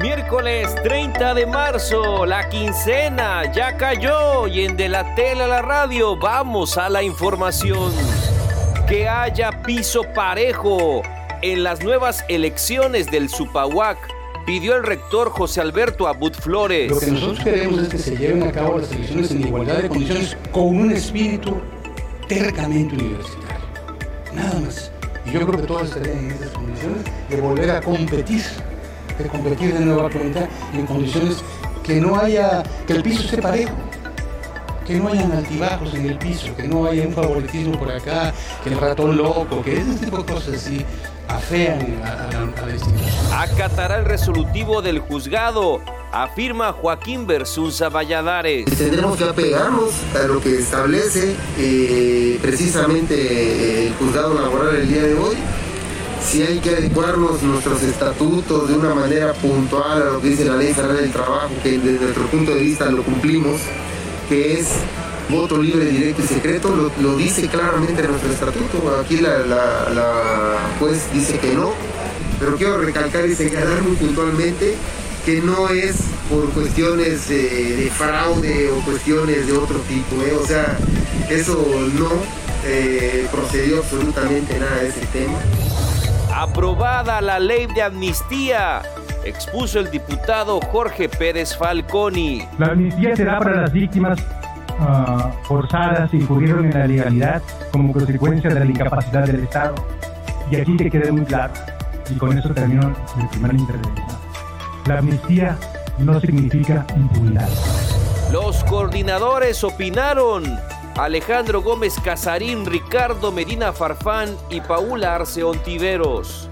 Miércoles 30 de marzo, la quincena ya cayó y en De la Tele a la Radio vamos a la información. Que haya piso parejo en las nuevas elecciones del Supahuac, pidió el rector José Alberto Abud Flores. Lo que nosotros queremos es que se lleven a cabo las elecciones en igualdad de condiciones con un espíritu tercamente universitario. Nada más. Y yo creo que todas estarían en esas condiciones de volver a competir de competir de nuevo comunidad en condiciones que no haya, que el piso esté parejo, que no hayan altibajos en el piso, que no haya un favoritismo por acá, que el ratón loco, que ese tipo de cosas así afean a, la, a la institución. Acatará el resolutivo del juzgado, afirma Joaquín Versunza Valladares. Tendremos que apegarnos a lo que establece eh, precisamente el juzgado laboral el día de hoy si hay que adecuarnos nuestros estatutos de una manera puntual a lo que dice la Ley Federal del Trabajo, que desde nuestro punto de vista lo cumplimos, que es voto libre, directo y secreto, lo, dice claramente nuestro estatuto. Aquí la, juez dice que no, pero quiero recalcar y señalar muy puntualmente que no es por cuestiones de fraude o cuestiones de otro tipo, ¿eh? o sea, eso no eh, procedió absolutamente nada de ese tema. Aprobada la ley de amnistía, expuso el diputado Jorge Pérez Falconi. La amnistía será para las víctimas uh, forzadas que incurrieron en la legalidad como consecuencia de la incapacidad del Estado. Y aquí que quede muy claro, y con eso termino mi primera intervención. La amnistía no significa impunidad. Los coordinadores opinaron Alejandro Gómez Casarín, Ricardo Medina Farfán y Paula Arce Ontiveros.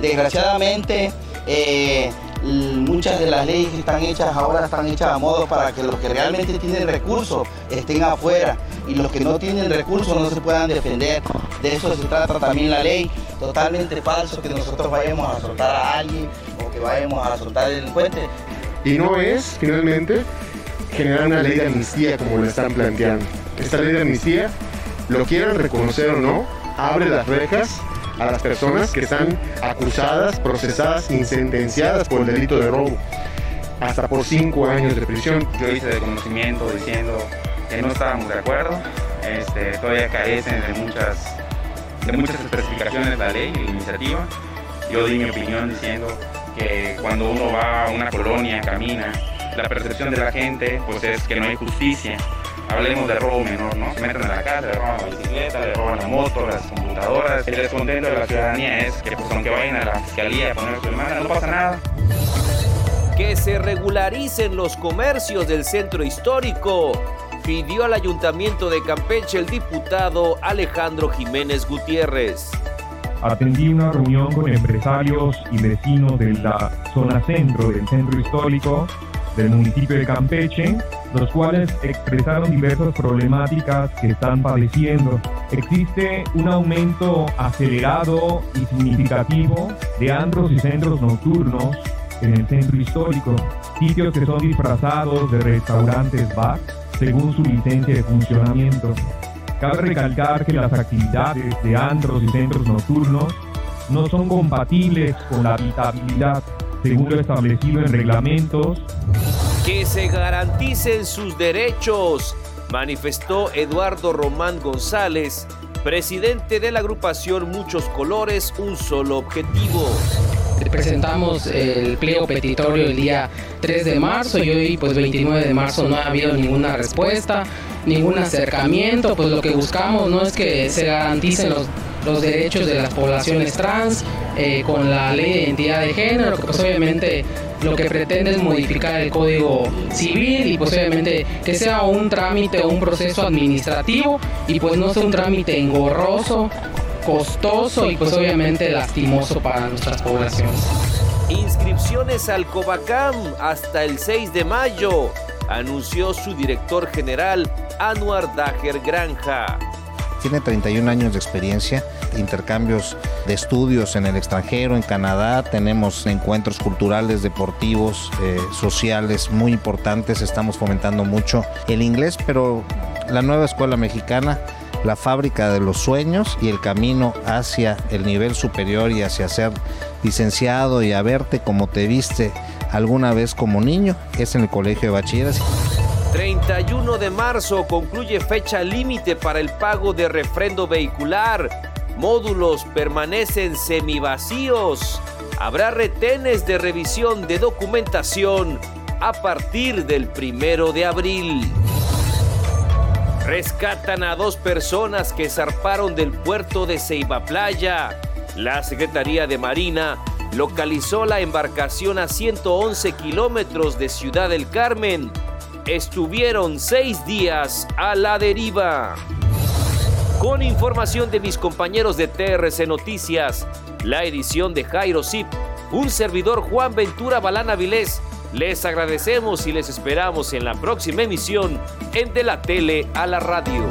Desgraciadamente, eh, muchas de las leyes que están hechas ahora están hechas a modo para que los que realmente tienen recursos estén afuera y los que no tienen recursos no se puedan defender. De eso se trata también la ley. Totalmente falso que nosotros vayamos a soltar a alguien o que vayamos a soltar al delincuente. Y no es, finalmente, generar una ley de amnistía como lo están planteando esta ley de amnistía, lo quieran reconocer o no, abre las rejas a las personas que están acusadas, procesadas y sentenciadas por el delito de robo, hasta por cinco años de prisión. Yo hice de conocimiento diciendo que no estábamos de acuerdo, este, todavía carecen de muchas, de muchas especificaciones la ley y la iniciativa. Yo di mi opinión diciendo que cuando uno va a una colonia, camina, la percepción de la gente pues es que no hay justicia hablemos de robo menor, ¿no? Se meten a la casa, le roban la bicicleta, le roban la moto, las computadoras. El descontento de la ciudadanía es que pues aunque vayan a la fiscalía a poner su demanda, no pasa nada. Que se regularicen los comercios del centro histórico, pidió al ayuntamiento de Campeche el diputado Alejandro Jiménez Gutiérrez. Atendí una reunión con empresarios y vecinos de la zona centro del centro histórico del municipio de Campeche, los cuales expresaron diversas problemáticas que están padeciendo. Existe un aumento acelerado y significativo de andros y centros nocturnos en el centro histórico, sitios que son disfrazados de restaurantes bar según su licencia de funcionamiento. Cabe recalcar que las actividades de andros y centros nocturnos no son compatibles con la habitabilidad según lo establecido en reglamentos. Que se garanticen sus derechos, manifestó Eduardo Román González, presidente de la agrupación Muchos Colores, un solo objetivo. Presentamos el pliego petitorio el día 3 de marzo y hoy, pues 29 de marzo, no ha habido ninguna respuesta, ningún acercamiento. Pues lo que buscamos no es que se garanticen los los derechos de las poblaciones trans eh, con la ley de identidad de género, que pues obviamente lo que pretende es modificar el código civil y pues obviamente que sea un trámite o un proceso administrativo y pues no sea un trámite engorroso, costoso y pues obviamente lastimoso para nuestras poblaciones. Inscripciones al Covacam hasta el 6 de mayo, anunció su director general Anuar Dager Granja. Tiene 31 años de experiencia, intercambios de estudios en el extranjero, en Canadá, tenemos encuentros culturales, deportivos, eh, sociales muy importantes, estamos fomentando mucho el inglés, pero la nueva escuela mexicana la fábrica de los sueños y el camino hacia el nivel superior y hacia ser licenciado y a verte como te viste alguna vez como niño, es en el colegio de bachilleres. 31 de marzo concluye fecha límite para el pago de refrendo vehicular. Módulos permanecen semivacíos. Habrá retenes de revisión de documentación a partir del primero de abril. Rescatan a dos personas que zarparon del puerto de Ceiba Playa. La Secretaría de Marina localizó la embarcación a 111 kilómetros de Ciudad del Carmen. Estuvieron seis días a la deriva. Con información de mis compañeros de TRC Noticias, la edición de Jairo Zip, un servidor Juan Ventura Balana Vilés, les agradecemos y les esperamos en la próxima emisión en De la Tele a la Radio.